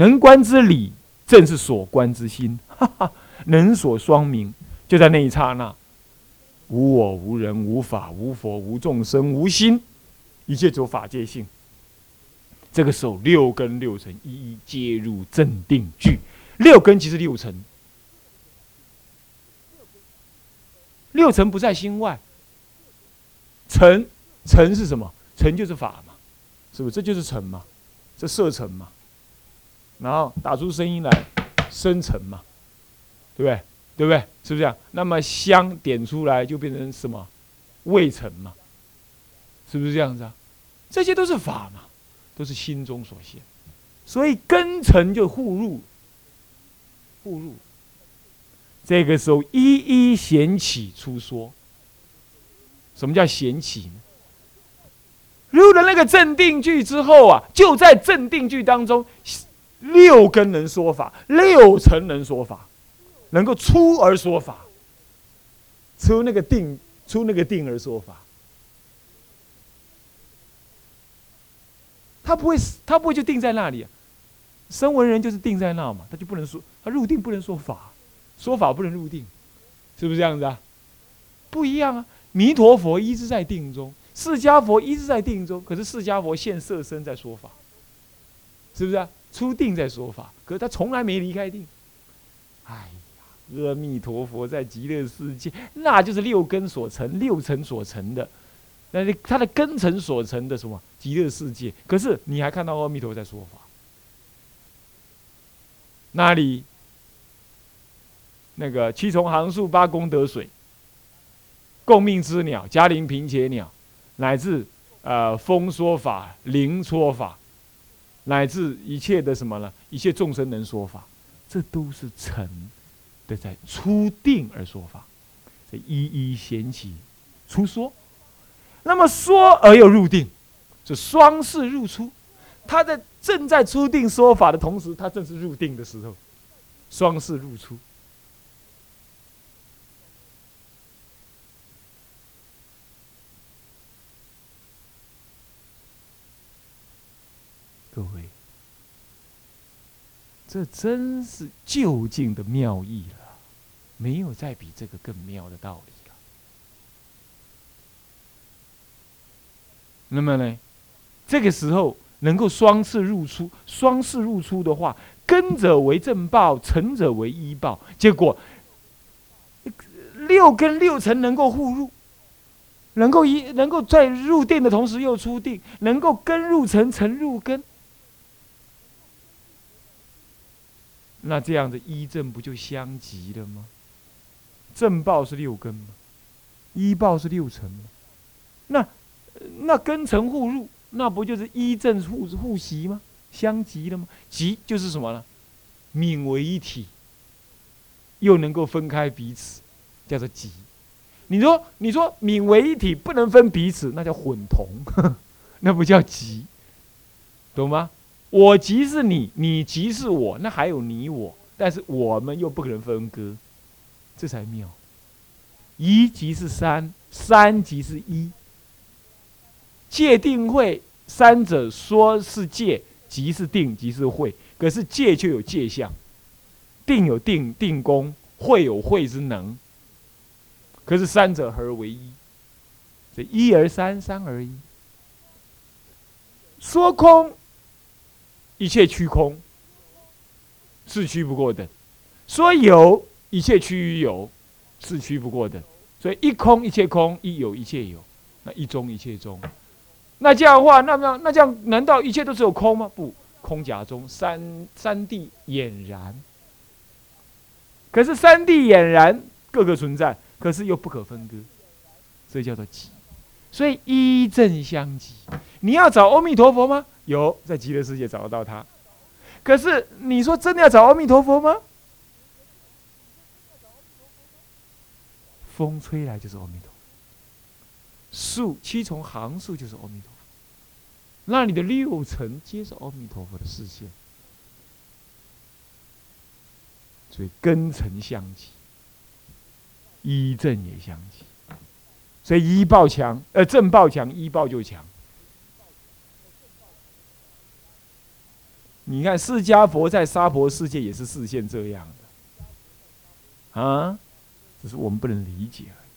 能观之理，正是所观之心。哈哈，能所双明，就在那一刹那，无我、无人、无法、无佛、无众生、无心，一切走法界性。这个时候，六根六尘一一皆入正定句。六根即是六尘，六尘不在心外。尘，尘是什么？尘就是法嘛，是不是？这就是尘嘛，这色尘嘛。然后打出声音来，生尘嘛，对不对？对不对？是不是这样？那么香点出来就变成什么？未成嘛，是不是这样子啊？这些都是法嘛，都是心中所现，所以根尘就互入，互入。这个时候一一显起出说。什么叫显起呢？入了那个镇定句之后啊，就在镇定句当中，六根能说法，六尘能说法，能够出而说法，出那个定，出那个定而说法。他不会，他不会就定在那里啊。声闻人就是定在那嘛，他就不能说，他入定不能说法，说法不能入定，是不是这样子啊？不一样啊。弥陀佛一直在定中，释迦佛一直在定中，可是释迦佛现色身在说法，是不是啊？出定在说法，可是他从来没离开定。哎呀，阿弥陀佛在极乐世界，那就是六根所成、六尘所成的，那是他的根尘所成的什么极乐世界？可是你还看到阿弥陀佛在说法，那里？那个七重行树八功德水。共命之鸟，嘉陵平且鸟，乃至呃风说法、灵说法，乃至一切的什么呢？一切众生能说法，这都是成的在初定而说法，一一显起出说。那么说而又入定，这双是入出。他在正在初定说法的同时，他正是入定的时候，双是入出。各位，这真是究竟的妙义了，没有再比这个更妙的道理了。那么呢，这个时候能够双次入出，双次入出的话，根者为正报，成者为依报，结果六根六尘能够互入，能够一能够在入定的同时又出定，能够根入尘，尘入根。那这样的一正不就相即了吗？正报是六根吗？一报是六尘吗？那那根尘互入，那不就是一正互互习吗？相即了吗？即就是什么呢？泯为一体，又能够分开彼此，叫做即。你说你说泯为一体不能分彼此，那叫混同，那不叫即，懂吗？我即是你，你即是我，那还有你我，但是我们又不可能分割，这才妙。一即是三，三即是一。界定会三者说是界，即是定，即是会。可是界就有界相，定有定定功，会有会之能。可是三者合而为一，这一而三，三而一。说空。一切虚空，是虚不过的；说有，一切趋于有，是虚不过的。所以一空一切空，一有一切有，那一中一切中。那这样的话，那么那这样，难道一切都只有空吗？不，空假中三三地俨然。可是三地俨然，各个存在，可是又不可分割，所以叫做即。所以一正相即。你要找阿弥陀佛吗？有，在极乐世界找得到他。可是你说真的要找阿弥陀佛吗？风吹来就是阿弥陀佛，树七重行树就是阿弥陀佛，那你的六尘皆是阿弥陀佛的视线，所以根尘相即，一正也相即。所以一报强，呃，正报强，一报就强。你看释迦佛在娑婆世界也是视现这样的，啊，只是我们不能理解而已。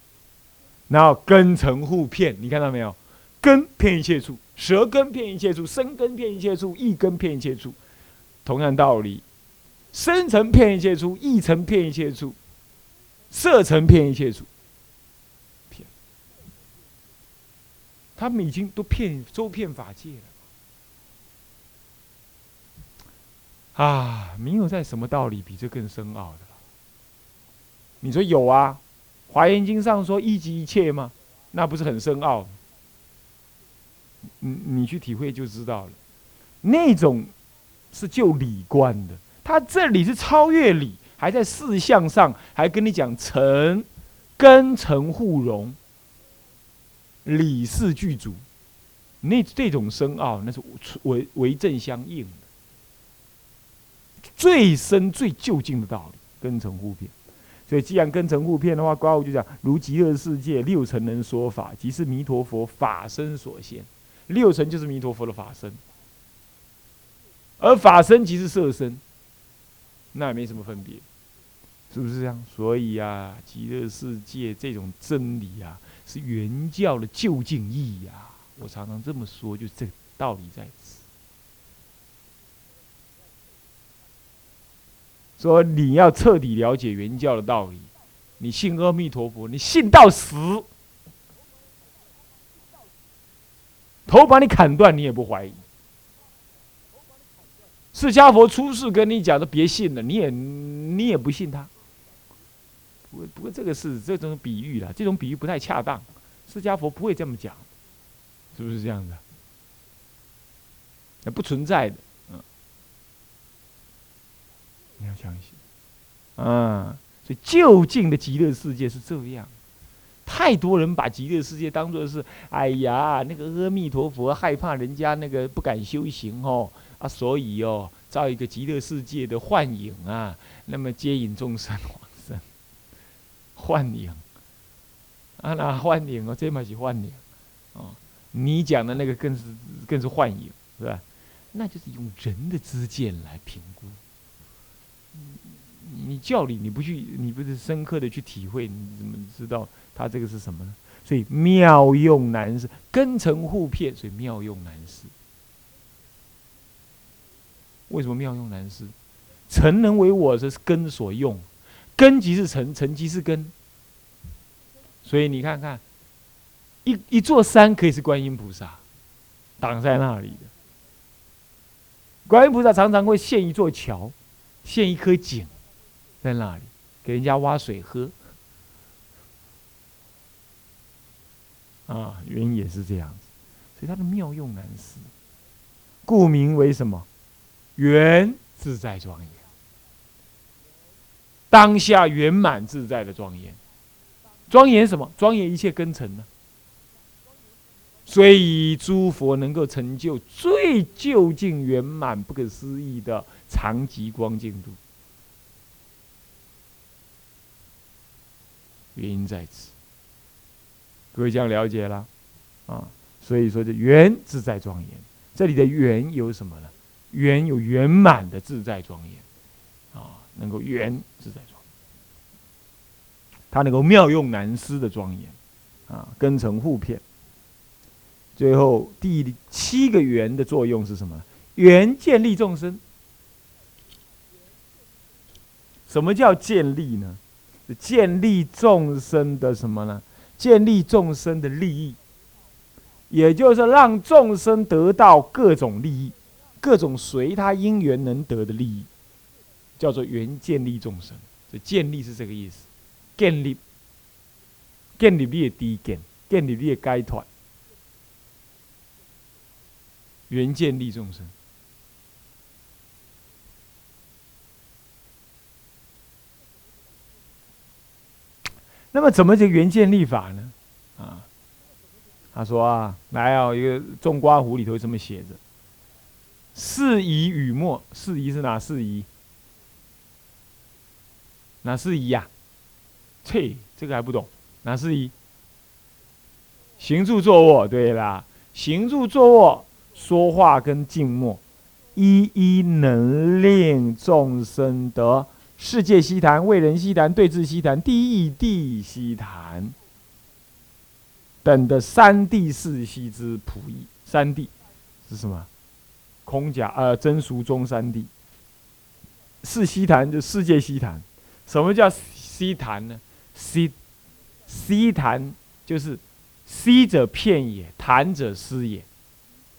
然后根尘互骗，你看到没有？根骗一切处，舌根骗一切处，身根骗一切处，意根骗一切处。同样道理，身层骗一切处，意层骗一切处，色层骗一切处。骗，他们已经都骗周遍法界了。啊，没有在什么道理比这更深奥的了。你说有啊，《华严经》上说一即一切吗？那不是很深奥？你你去体会就知道了。那种是就理观的，他这里是超越理，还在事相上还跟你讲成根成互融，理事具足。那这种深奥，那是为为正相应。最深最究竟的道理，根尘互骗。所以既然根尘互片的话，刮胡就讲如极乐世界六尘能说法，即是弥陀佛法身所现。六尘就是弥陀佛的法身，而法身即是色身，那也没什么分别，是不是这样？所以啊，极乐世界这种真理啊，是原教的究竟义呀。我常常这么说，就这道理在说你要彻底了解原教的道理，你信阿弥陀佛，你信到死，头把你砍断，你也不怀疑。释迦佛出世跟你讲的别信了，你也你也不信他。不过不过这个是这种比喻了，这种比喻不太恰当，释迦佛不会这么讲，是不是这样的？那不存在的。你要相信，啊，所以就近的极乐世界是这样。太多人把极乐世界当作是，哎呀，那个阿弥陀佛害怕人家那个不敢修行哦，啊，所以哦，造一个极乐世界的幻影啊，那么接引众生往生。幻影，啊，那幻影哦，这嘛是幻影，哦，你讲的那个更是更是幻影，是吧？那就是用人的知见来评估。教理你不去，你不是深刻的去体会，你怎么知道他这个是什么呢？所以妙用难事，根尘互骗，所以妙用难事。为什么妙用难事？尘能为我这是根所用，根即是尘，尘即是根。所以你看看，一一座山可以是观音菩萨挡在那里的，观音菩萨常常会现一座桥。现一颗井，在那里给人家挖水喝，啊，原因也是这样子，所以它的妙用难思，故名为什么？圆自在庄严，当下圆满自在的庄严，庄严什么？庄严一切根尘呢？所以诸佛能够成就最究竟圆满、不可思议的。长极光净度，原因在此。各位这样了解了啊？所以说，这圆自在庄严，这里的圆有什么呢？圆有圆满的自在庄严啊，能够圆自在庄严，它能够妙用难思的庄严啊，根成互骗。最后第七个圆的作用是什么？圆建立众生。什么叫建立呢？建立众生的什么呢？建立众生的利益，也就是让众生得到各种利益，各种随他因缘能得的利益，叫做原建立众生。这建立是这个意思，建立，建立你的低建，建立你的该团，原建立众生。那么怎么就原建立法呢？啊，他说啊，来啊，一个种瓜壶里头这么写着：四夷雨墨，四夷是哪四夷？哪四夷呀？切，这个还不懂？哪四夷？行住坐卧，对啦，行住坐卧，说话跟静默，一一能令众生得世界悉谈、为人悉谈、对治悉谈、地地悉谈等的三地四悉之普义。三地是什么？空假呃真俗中三地。四悉谈就世界悉谈。什么叫西谈呢？悉悉谈就是西者片也，谈者思也，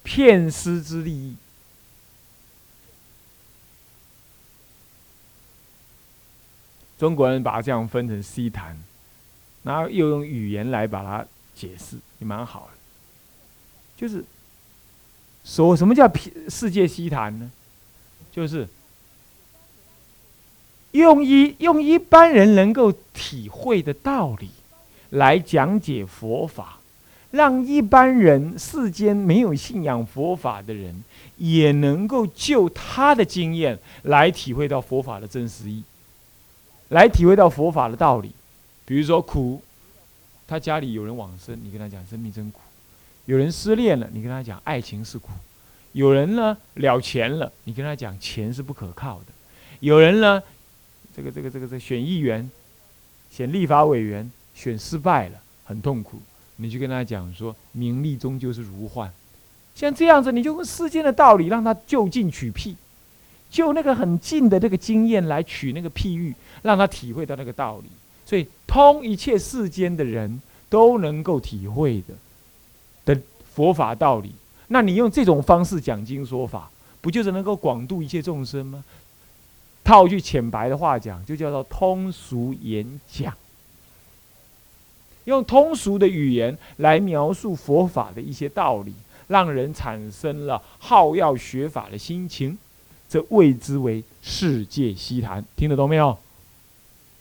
片思之利益。中国人把它这样分成西谈，然后又用语言来把它解释，也蛮好的。就是说什么叫世界西谈呢？就是用一用一般人能够体会的道理来讲解佛法，让一般人世间没有信仰佛法的人，也能够就他的经验来体会到佛法的真实意。来体会到佛法的道理，比如说苦，他家里有人往生，你跟他讲生命真苦；有人失恋了，你跟他讲爱情是苦；有人呢了钱了，你跟他讲钱是不可靠的；有人呢，这个这个这个这选议员、选立法委员选失败了，很痛苦，你就跟他讲说名利终究是如幻。像这样子，你就用世间的道理让他就近取辟。就那个很近的这个经验来取那个譬喻，让他体会到那个道理，所以通一切世间的人都能够体会的的佛法道理。那你用这种方式讲经说法，不就是能够广度一切众生吗？套句浅白的话讲，就叫做通俗演讲，用通俗的语言来描述佛法的一些道理，让人产生了好要学法的心情。这谓之为世界西谈，听得懂没有？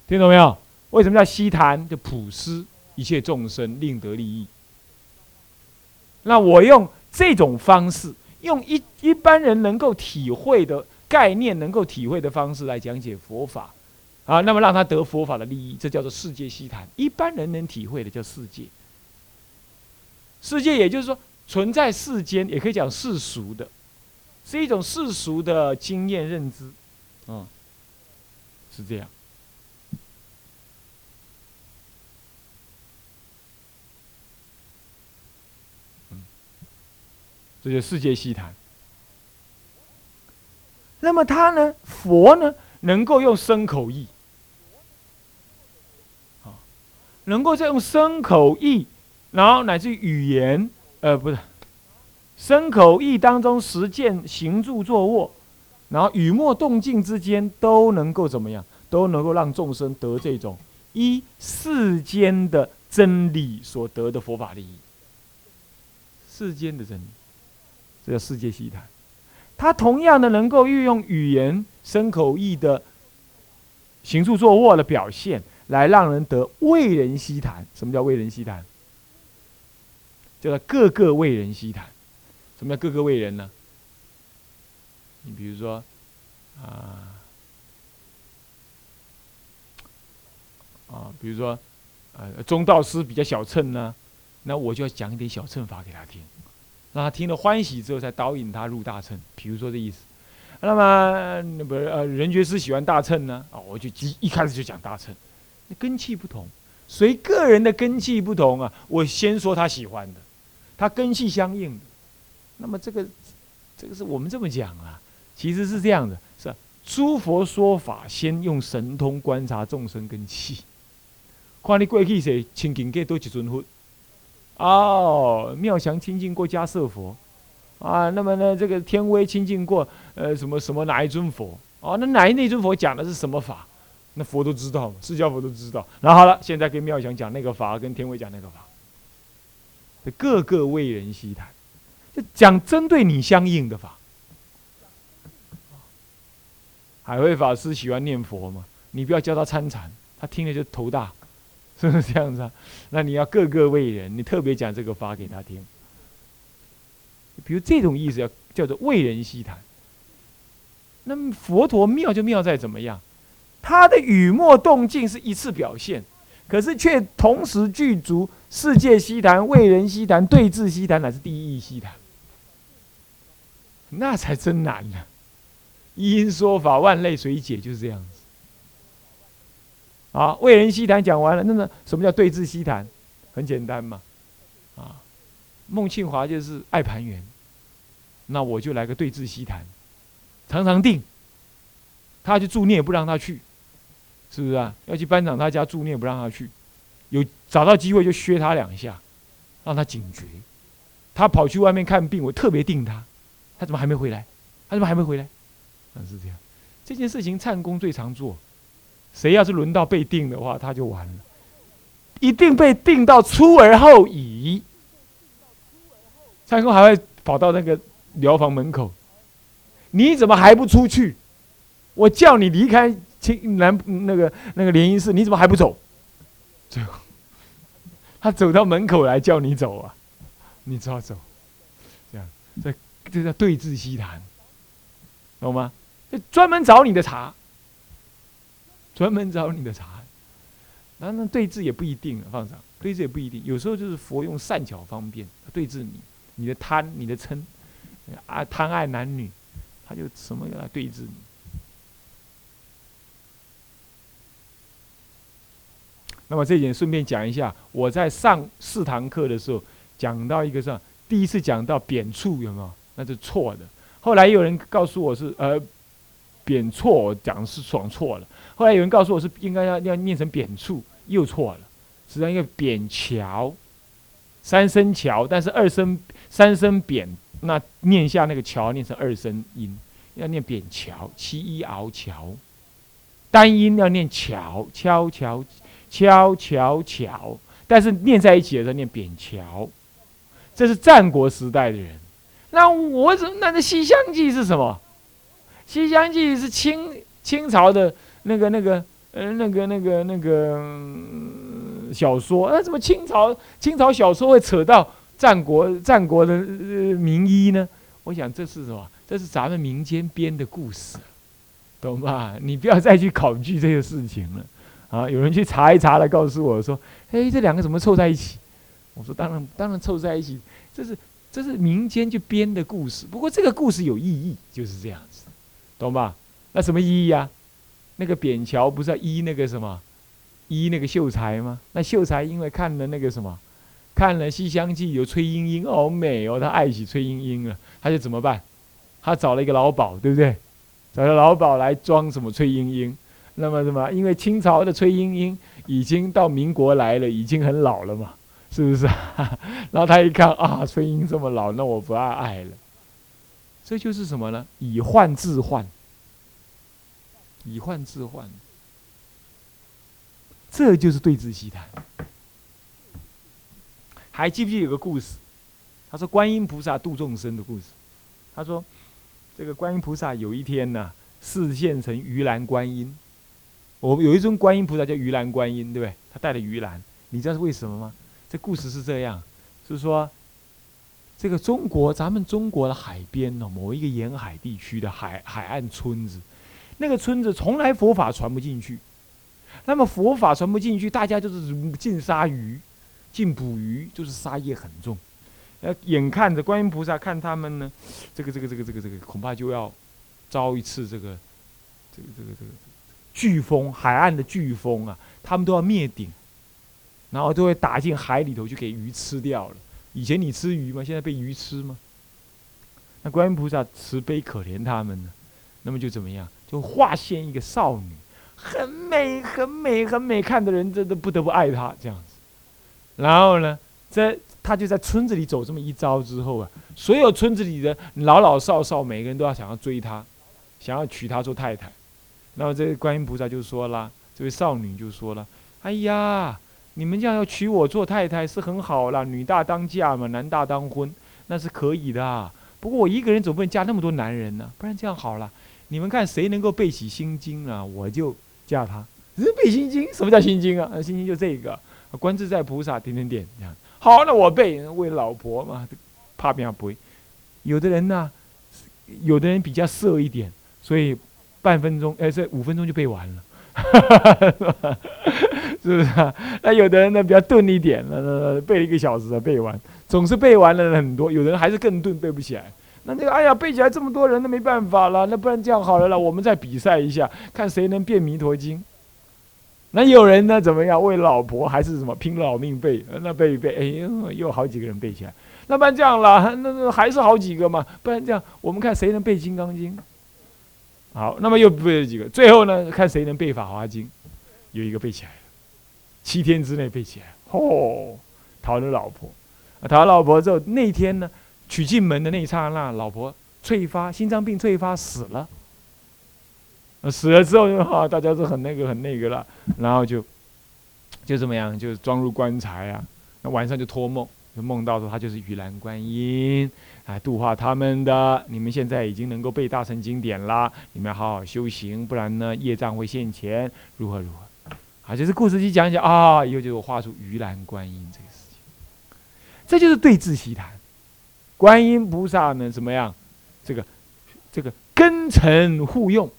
听懂没有？为什么叫西谈？就普施一切众生，令得利益。那我用这种方式，用一一般人能够体会的概念，能够体会的方式来讲解佛法，啊，那么让他得佛法的利益，这叫做世界西谈。一般人能体会的叫世界，世界也就是说存在世间，也可以讲世俗的。是一种世俗的经验认知，嗯，是这样。嗯，这就世界西谈。那么他呢？佛呢？能够用身口意，啊，能够再用身口意，然后乃至语言，呃，不是。身口意当中实践行住坐卧，然后语默动静之间都能够怎么样？都能够让众生得这种依世间的真理所得的佛法利益。世间的真理，这叫世界西谈。它同样的能够运用语言、身口意的行住坐卧的表现，来让人得为人西谈。什么叫为人西谈？叫做个个为人西谈。什么叫各个为人呢？你比如说，啊啊，比如说，呃，中道师比较小乘呢，那我就要讲一点小乘法给他听，让他听了欢喜之后，再导引他入大乘。比如说这意思。那么，那不呃，人觉师喜欢大乘呢，啊，我就一一开始就讲大乘。那根气不同，随个人的根气不同啊，我先说他喜欢的，他根气相应的。那么这个，这个是我们这么讲啊，其实是这样的，是诸佛说法，先用神通观察众生根气，看你过去是清净过多几尊佛，哦，妙祥亲近过迦舍佛，啊，那么呢，这个天威亲近过呃什么什么哪一尊佛，哦，那哪一那尊佛讲的是什么法？那佛都知道，释迦佛都知道。那好了，现在跟妙祥讲那个法，跟天威讲那个法，各个为人悉谈。就讲针对你相应的法。海会法师喜欢念佛嘛？你不要教他参禅，他听了就头大，是不是这样子啊？那你要个个为人，你特别讲这个法给他听。比如这种意思，要叫做为人悉谈。那么佛陀妙就妙在怎么样？他的语默动静是一次表现。可是却同时具足世界西谈、为人西谈、对峙西谈，乃是第一义西谈。那才真难呢。一因说法，万类随解，就是这样子。啊，为人西谈讲完了，那么什么叫对峙西谈？很简单嘛，啊，孟庆华就是爱盘圆，那我就来个对峙西谈，常常定。他去住，你也不让他去，是不是啊？要去班长他家住，你也不让他去，有找到机会就削他两下，让他警觉。他跑去外面看病，我特别定他，他怎么还没回来？他怎么还没回来？啊，是这样。这件事情灿公最常做，谁要是轮到被定的话，他就完了，一定被定到出而后已。灿公还会跑到那个疗房门口，你怎么还不出去？我叫你离开青南那个那个联谊室，你怎么还不走？最后，他走到门口来叫你走啊，你只好走。这样，这这叫对峙西谈，懂吗？就专门找你的茬，专门找你的茬。那那对峙也不一定，放上对峙也不一定，有时候就是佛用善巧方便对峙你，你的贪，你的嗔，啊贪爱男女，他就什么来对峙你。那么这一点顺便讲一下，我在上四堂课的时候讲到一个上，第一次讲到扁处有没有？那是错的。后来有人告诉我是呃扁错，我讲是爽错了。后来有人告诉我是应该要要念成扁处，又错了。实际上一个扁桥，三声桥，但是二声三声扁，那念下那个桥念成二声音，要念扁桥，七一熬桥，单音要念桥，敲桥。敲桥桥，但是念在一起的时候念扁桥，这是战国时代的人。那我怎么那那《西厢记》是什么？《西厢记》是清清朝的那个那个呃那个那个那个小说。那怎么清朝清朝小说会扯到战国战国的呃名医呢？我想这是什么？这是咱们民间编的故事，懂吧？你不要再去考据这些事情了。啊！有人去查一查来告诉我说：“哎，这两个怎么凑在一起？”我说：“当然，当然凑在一起。这是这是民间就编的故事。不过这个故事有意义，就是这样子，懂吧？那什么意义啊？那个扁桥不是要依那个什么，依那个秀才吗？那秀才因为看了那个什么，看了《西厢记》有崔莺莺，好美哦，他爱起崔莺莺了，他就怎么办？他找了一个老鸨，对不对？找了老鸨来装什么崔莺莺。”那么什么？因为清朝的崔莺莺已经到民国来了，已经很老了嘛，是不是？啊 然后他一看啊，春英这么老，那我不爱爱了。这就是什么呢？以患治患，以患治患，这就是对峙戏谈。还记不记得有个故事？他说观音菩萨度众生的故事。他说这个观音菩萨有一天呢，示现成鱼篮观音。我有一尊观音菩萨叫鱼篮观音，对不对？他带了鱼篮，你知道是为什么吗？这故事是这样，是说，这个中国咱们中国的海边呢，某一个沿海地区的海海岸村子，那个村子从来佛法传不进去，那么佛法传不进去，大家就是禁杀鱼，禁捕鱼，就是杀业很重。呃，眼看着观音菩萨看他们呢，这个这个这个这个这个恐怕就要遭一次这个这个这个这个。飓风，海岸的飓风啊，他们都要灭顶，然后就会打进海里头，就给鱼吃掉了。以前你吃鱼吗？现在被鱼吃吗？那观音菩萨慈悲可怜他们呢，那么就怎么样？就化现一个少女，很美，很美，很美，看的人真的不得不爱她这样子。然后呢，在他就在村子里走这么一遭之后啊，所有村子里的老老少少，每个人都要想要追她，想要娶她做太太。那么这观音菩萨就说了，这位少女就说了：“哎呀，你们这样要娶我做太太是很好了，女大当嫁嘛，男大当婚，那是可以的。不过我一个人总不能嫁那么多男人呢，不然这样好了，你们看谁能够背起心经啊，我就嫁他。人背心经？什么叫心经啊？心经就这个，观自在菩萨点点点这样。好，那我背，为老婆嘛，怕别人不会。有的人呢，有的人比较色一点，所以。”半分钟，哎，这五分钟就背完了，是不是啊？那有的人呢比较钝一点，那背了一个小时才背完，总是背完了很多。有的人还是更钝，背不起来。那这个哎呀背起来这么多人，那没办法了，那不然这样好了啦，我们再比赛一下，看谁能变弥陀经。那有人呢怎么样？为老婆还是什么拼老命背？那背一背，哎呦，又好几个人背起来。那不然这样了，那那还是好几个嘛。不然这样，我们看谁能背《金刚经》。好，那么又背了几个，最后呢，看谁能背《法华经》。有一个背起来了，七天之内背起来，嚯，讨了老婆。讨了老婆之后，那天呢，娶进门的那一刹那，老婆翠发心脏病翠发死了。死了之后，哈，大家都很那个很那个了，然后就就这么样，就装入棺材啊。那晚上就托梦。就梦到说他就是玉兰观音，啊，度化他们的。你们现在已经能够背大乘经典啦，你们要好好修行，不然呢业障会现前，如何如何？啊，就是故事一讲讲啊，以后就画出玉兰观音这个事情。这就是对治习谈，观音菩萨呢怎么样？这个这个根尘互用，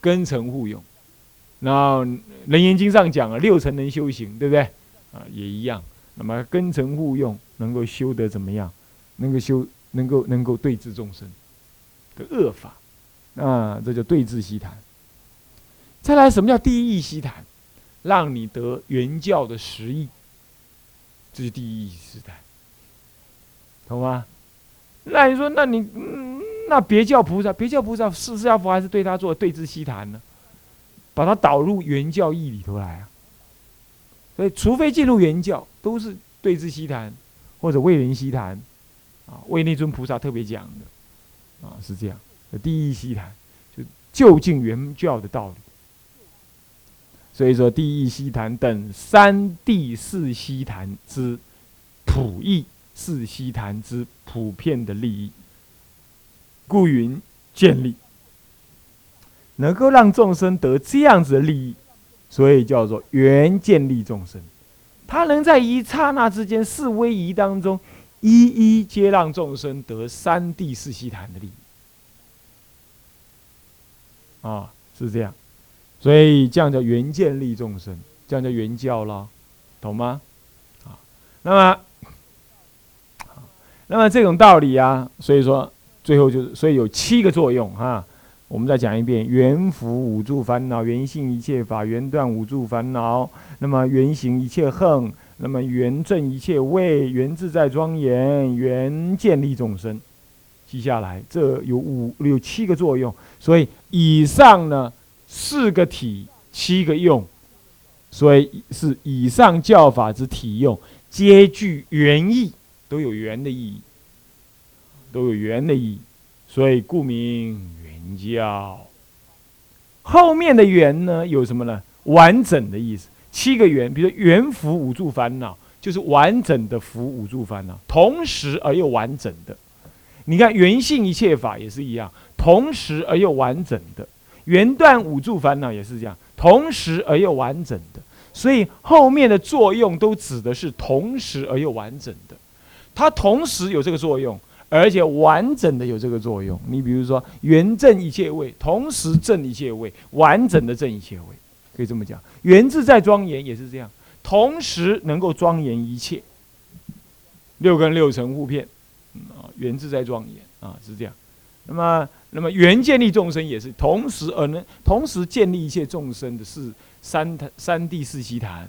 根尘互用。然后《楞严经》上讲了六层能修行，对不对？啊，也一样。那么根尘互用，能够修得怎么样？能够修，能够能够对治众生的恶法，啊，这叫对治西谈。再来，什么叫第一义西谈？让你得原教的实义，这是第一义西谈，懂吗？那你说，那你那别教菩萨，别教菩萨是释迦佛还是对他做对治西谈呢？把它导入原教义里头来啊。所以，除非进入原教，都是对治西谈，或者为人西谈，啊，为那尊菩萨特别讲的，啊，是这样。第一西谈，就就近原教的道理。所以说，第一西谈等三地四西谈之普义，四西谈之普遍的利益，故云建立，能够让众生得这样子的利益。所以叫做缘建立众生，他能在一刹那之间四威仪当中，一一皆让众生得三地四悉檀的利益。啊，是这样，所以这样叫缘建立众生，这样叫缘教了，懂吗？啊，那么，那么这种道理啊，所以说最后就是，所以有七个作用哈。我们再讲一遍：缘福五住烦恼，缘性一切法，缘断五住烦恼。那么缘行一切恨，那么缘正一切位，缘自在庄严，缘建立众生。记下来，这有五有七个作用。所以以上呢，四个体，七个用，所以是以上教法之体用，皆具缘意，都有缘的意义，都有缘的意义。所以故名。教后面的圆呢有什么呢？完整的意思，七个圆，比如说缘福五住烦恼，就是完整的福五住烦恼，同时而又完整的。你看圆性一切法也是一样，同时而又完整的。圆断五住烦恼也是这样，同时而又完整的。所以后面的作用都指的是同时而又完整的，它同时有这个作用。而且完整的有这个作用。你比如说，圆正一切位，同时正一切位，完整的正一切位，可以这么讲。圆自在庄严也是这样，同时能够庄严一切。六根六尘互片，啊，圆自在庄严啊，是这样。那么，那么圆建立众生也是同时而能同时建立一切众生的是三坛三地四悉坛。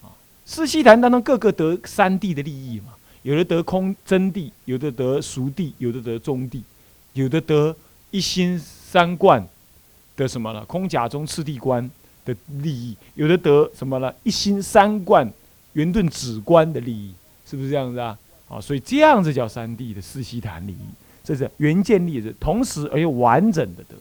啊，四悉坛当中各个得三地的利益嘛。有的得空真谛，有的得熟谛，有的得中谛，有的得一心三观的什么了？空假中次第观的利益，有的得什么了？一心三观圆顿止观的利益，是不是这样子啊？啊，所以这样子叫三谛的四悉檀利益，这是原建立的，同时而又完整的得。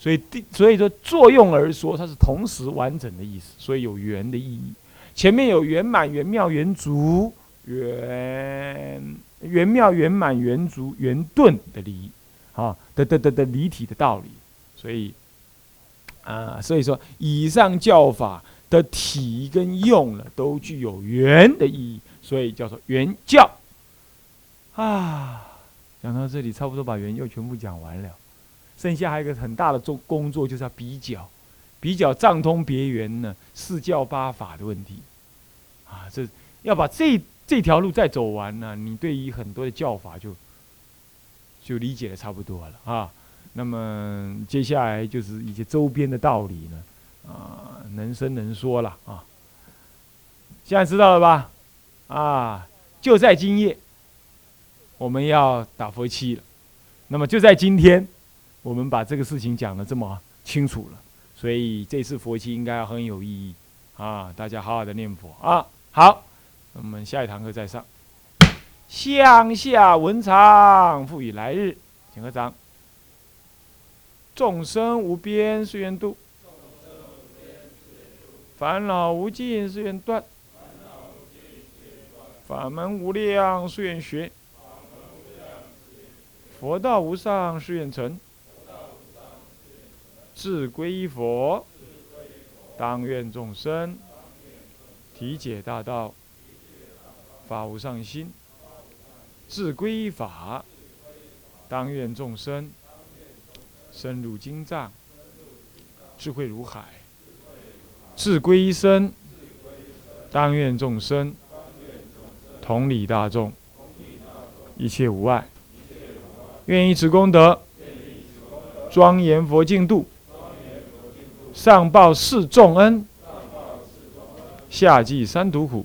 所以第所以说作用而说，它是同时完整的意思，所以有圆的意义。前面有圆满、圆妙、圆足。圆圆妙、圆满、圆足、圆顿的理，啊，的的的的离体的道理，所以啊，所以说以上教法的体跟用了都具有圆的意义，所以叫做圆教。啊，讲到这里，差不多把圆教全部讲完了，剩下还有一个很大的做工作，就是要比较，比较藏通别圆呢四教八法的问题，啊，这要把这。这条路再走完呢，你对于很多的教法就就理解的差不多了啊。那么接下来就是一些周边的道理呢，啊，能生能说了啊。现在知道了吧？啊，就在今夜，我们要打佛七了。那么就在今天，我们把这个事情讲的这么清楚了，所以这次佛七应该很有意义啊！大家好好的念佛啊！好，我们下一堂课再上。向下文长，复以来日，请合掌。众生无边誓愿度，烦恼无尽誓愿断，法门无量誓愿学。佛道无上誓愿成，自归依佛，当愿众生体解大道，法无上心；自归依法，当愿众生深入经藏，智慧如海；自归依身，当愿众生同理大众，一切无碍。愿以此功德，庄严佛净土，上报四重恩，下济三途苦。